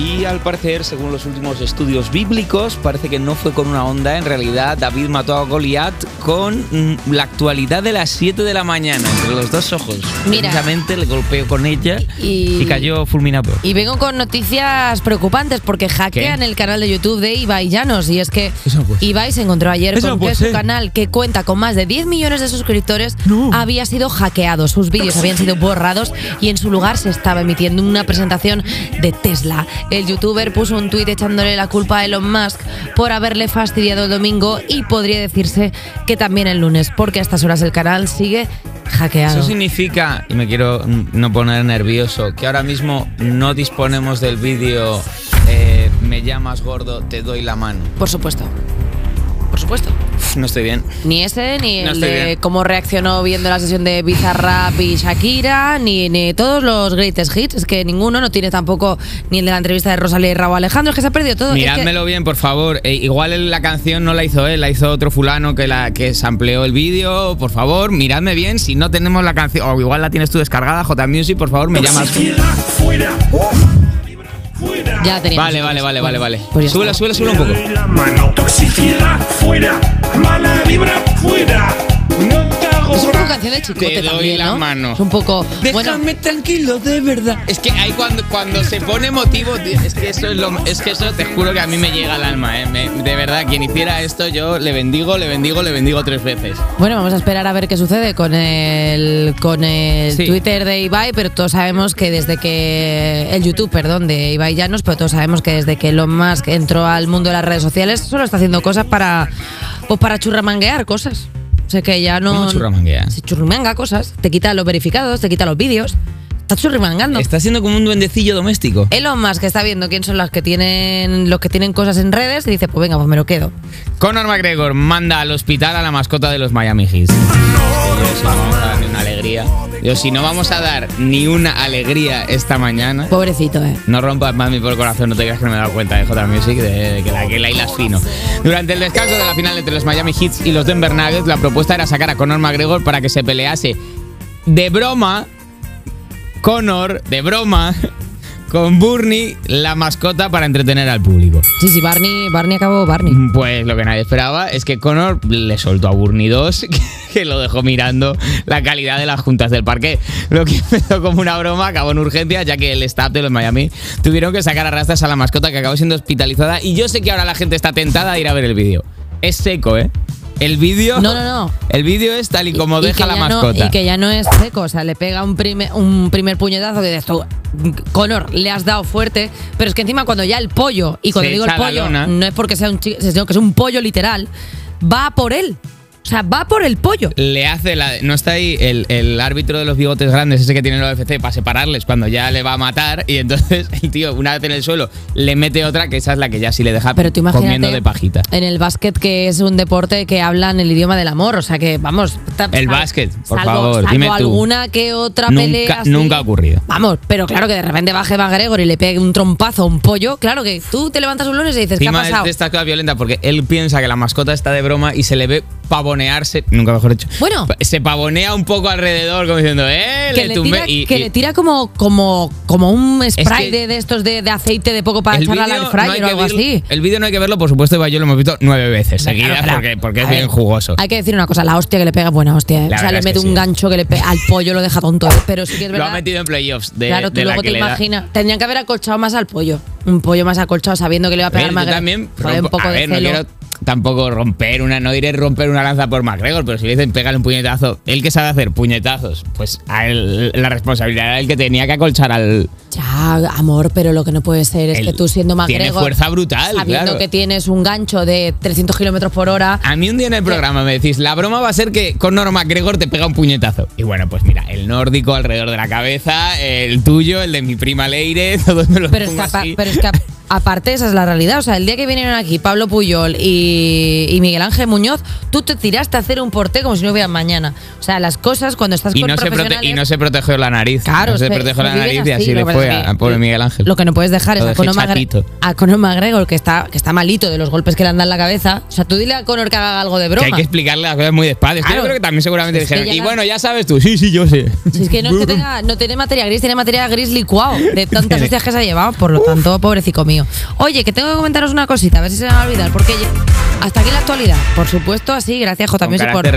Y al parecer, según los últimos estudios bíblicos, parece que no fue con una onda. En realidad, David mató a Goliat con mm, la actualidad de las 7 de la mañana, entre los dos ojos. Mira. Precisamente le golpeó con ella Y- y, cayó fulminado. Y vengo con noticias preocupantes porque hackean ¿Qué? el canal de YouTube de Ibai Llanos. Y es que no. Ibai se encontró ayer Eso con no que su canal, que cuenta con más de 10 millones de suscriptores, No. había sido hackeado. Sus vídeos habían sido borrados y en su lugar se estaba emitiendo una presentación de Tesla. El youtuber puso un tuit echándole la culpa a Elon Musk por haberle fastidiado el domingo y podría decirse que también el lunes, porque a estas horas el canal sigue hackeado. Eso significa, y me quiero no poner nervioso, que ahora mismo no disponemos del vídeo eh, Me llamas gordo, te doy la mano. Por supuesto. Por supuesto. No estoy bien. Ni ese, ni No el de bien. cómo reaccionó viendo la sesión de Bizarrap y Shakira, ni, ni todos los greatest hits. Es que ninguno no tiene tampoco ni el de la entrevista de Rosalía y Raúl Alejandro. Es que se ha perdido todo. Es que- Mirádmelo bien, por favor. Eh, igual la canción no la hizo él, la hizo otro fulano que la que sampleó el vídeo. Por favor, miradme bien. Si no tenemos la canción, o igual la tienes tú descargada, J Music, por favor, me llamas. Fuera. Ya teníamos. Vale, vale, vale, vale, vale. Pues Súbela, súbela, súbela un poco. La mano. Toxicidad fuera. Mala vibra fuera. No Es un poco canción de chicote Te doy también, la ¿no? mano. Es un poco. Bueno, Déjame tranquilo, de verdad. Es que ahí cuando, cuando se pone emotivo, es que eso es lo, es que eso te juro que a mí me llega al alma, ¿eh? Me- de verdad, quien hiciera esto, yo le bendigo, le bendigo, le bendigo tres veces. bueno, vamos a esperar a ver qué sucede con el, con el Sí. Twitter de Ibai, pero todos sabemos que desde que. El YouTube, perdón, de Ibai Llanos, pero todos sabemos que desde que Elon Musk entró al mundo de las redes sociales, solo está haciendo cosas para. Pues para churramanguear cosas. O sea que ya no. ¿Cómo churramanguea? Se churrimanga cosas. Te quita los verificados, te quita los vídeos. Está churrimangando. Está siendo como un duendecillo doméstico. Elon Musk está viendo quién son los que tienen los que tienen cosas en redes y dice, pues venga, pues me lo quedo. Conor McGregor manda al hospital a la mascota de los Miami Heat. No dar ni una alegría. Yo, si no vamos a dar ni una alegría esta mañana. Pobrecito, eh. No rompas mami por el corazón, no te creas que no me he dado cuenta de J Music, de, de que la que la hilas fino. Durante el descanso de la final entre los Miami Heat y los Denver Nuggets, la propuesta era sacar a Conor McGregor para que se pelease de broma, Conor, de broma, con Burnie, la mascota para entretener al público. Sí, sí, Barney, Barney acabó Barney. Pues lo que nadie esperaba es que Conor le soltó a Burnie 2, que lo dejó mirando la calidad de las juntas del parque. Lo que empezó como una broma acabó en urgencia, ya que el staff de los Miami tuvieron que sacar a rastras a la mascota que acabó siendo hospitalizada. Y yo sé que ahora la gente está tentada de ir a ver el vídeo. Es seco, ¿eh? El vídeo. No, no, no. El vídeo es tal y como Y- deja la no- mascota. y que ya no es seco, o sea, le pega un primer, un primer puñetazo que dices tú, Conor, le has dado fuerte, pero es que encima cuando ya el pollo, y cuando Se digo el pollo, no es porque sea un chico, sino que es un pollo literal, va por él. O sea, va por el pollo. le hace la. No está ahí el, el árbitro de los bigotes grandes, ese que tiene el UFC, para separarles cuando ya le va a matar. Y entonces el tío, una vez en el suelo, le mete otra, que esa es la que ya sí le deja Pero tú comiendo de pajita. en el básquet que es un deporte que hablan el idioma del amor, o sea que vamos. El básquet, por salvo- favor, salvo dime tú. alguna que otra Nunca- pelea. así. nunca ha ocurrido. Vamos, pero claro que de repente baje McGregor y le pegue un trompazo a un pollo, claro que tú te levantas un lunes y dices, ¿qué ha Encima es pasado? de estas cosas violentas porque él piensa que la mascota está de broma y se le ve pavonearse, nunca mejor dicho. Bueno. Se pavonea un poco alrededor como diciendo, ¡eh! que le le tumbé", tira, y- que y- le tira como, como, como un spray que- de, de estos de, de aceite de poco para vídeo al no fryer hay o algo verlo- así. El vídeo no hay que verlo, por supuesto, yo lo hemos visto nueve veces seguidas claro. porque, porque es ver, bien jugoso. Hay que decir una cosa, la hostia que le pega, buena hostia. ¿eh? O sea, le es mete un sí. gancho que le al pollo lo deja tonto. ¿eh? Pero sí que es Lo verdad. ha metido en playoffs de, claro, tú de la luego que te le da- imaginas. Tendrían que haber acolchado más al pollo. Un pollo más acolchado sabiendo que le iba a A ver, pegar yo McGregor. también Joder, un poco a de ver, no celo. quiero tampoco romper una, no diré romper una lanza por McGregor, pero si le dicen pégale un puñetazo, él que sabe hacer puñetazos, pues a él, la responsabilidad era el que tenía que acolchar al. Ya, amor, pero lo que no puede ser es Él que tú siendo tiene McGregor. fuerza brutal, Sabiendo claro. que tienes un gancho de 300 kilómetros por hora. A mí un día en el programa me decís, la broma va a ser que Conor McGregor te pega un puñetazo. Y bueno, pues mira, el nórdico alrededor de la cabeza, el tuyo, el de mi prima Leire, todos me lo Pero pongo así. pero es que aparte, esa es la realidad. O sea, el día que vinieron aquí Pablo Puyol y, y Miguel Ángel Muñoz, tú te tiraste a hacer un porté como si no hubiera mañana. O sea, las cosas cuando estás Y con no, se prote- y no se protegió la nariz. Claro, no se se- protegió la nariz y así, le que fue a, que a pobre Miguel Ángel. Lo que no puedes dejar es a Conor, a McGregor, que está, que está malito de los golpes que le han dado en la cabeza. O sea, tú dile a Conor que haga algo de Que broma. hay que explicarle las cosas muy despacio. Que Claro. Yo creo que también seguramente que dijeron. Y no- bueno, ya sabes tú. Sí, sí, yo sé. Si es que no es que tenga, no tiene materia gris, tiene materia gris licuado de tantas hostias que se ha llevado, por lo tanto, pobrecico mío. Oye, que tengo que comentaros una cosita, a ver si se me va a olvidar, porque hasta aquí la actualidad. Por supuesto, así, gracias J. Music por,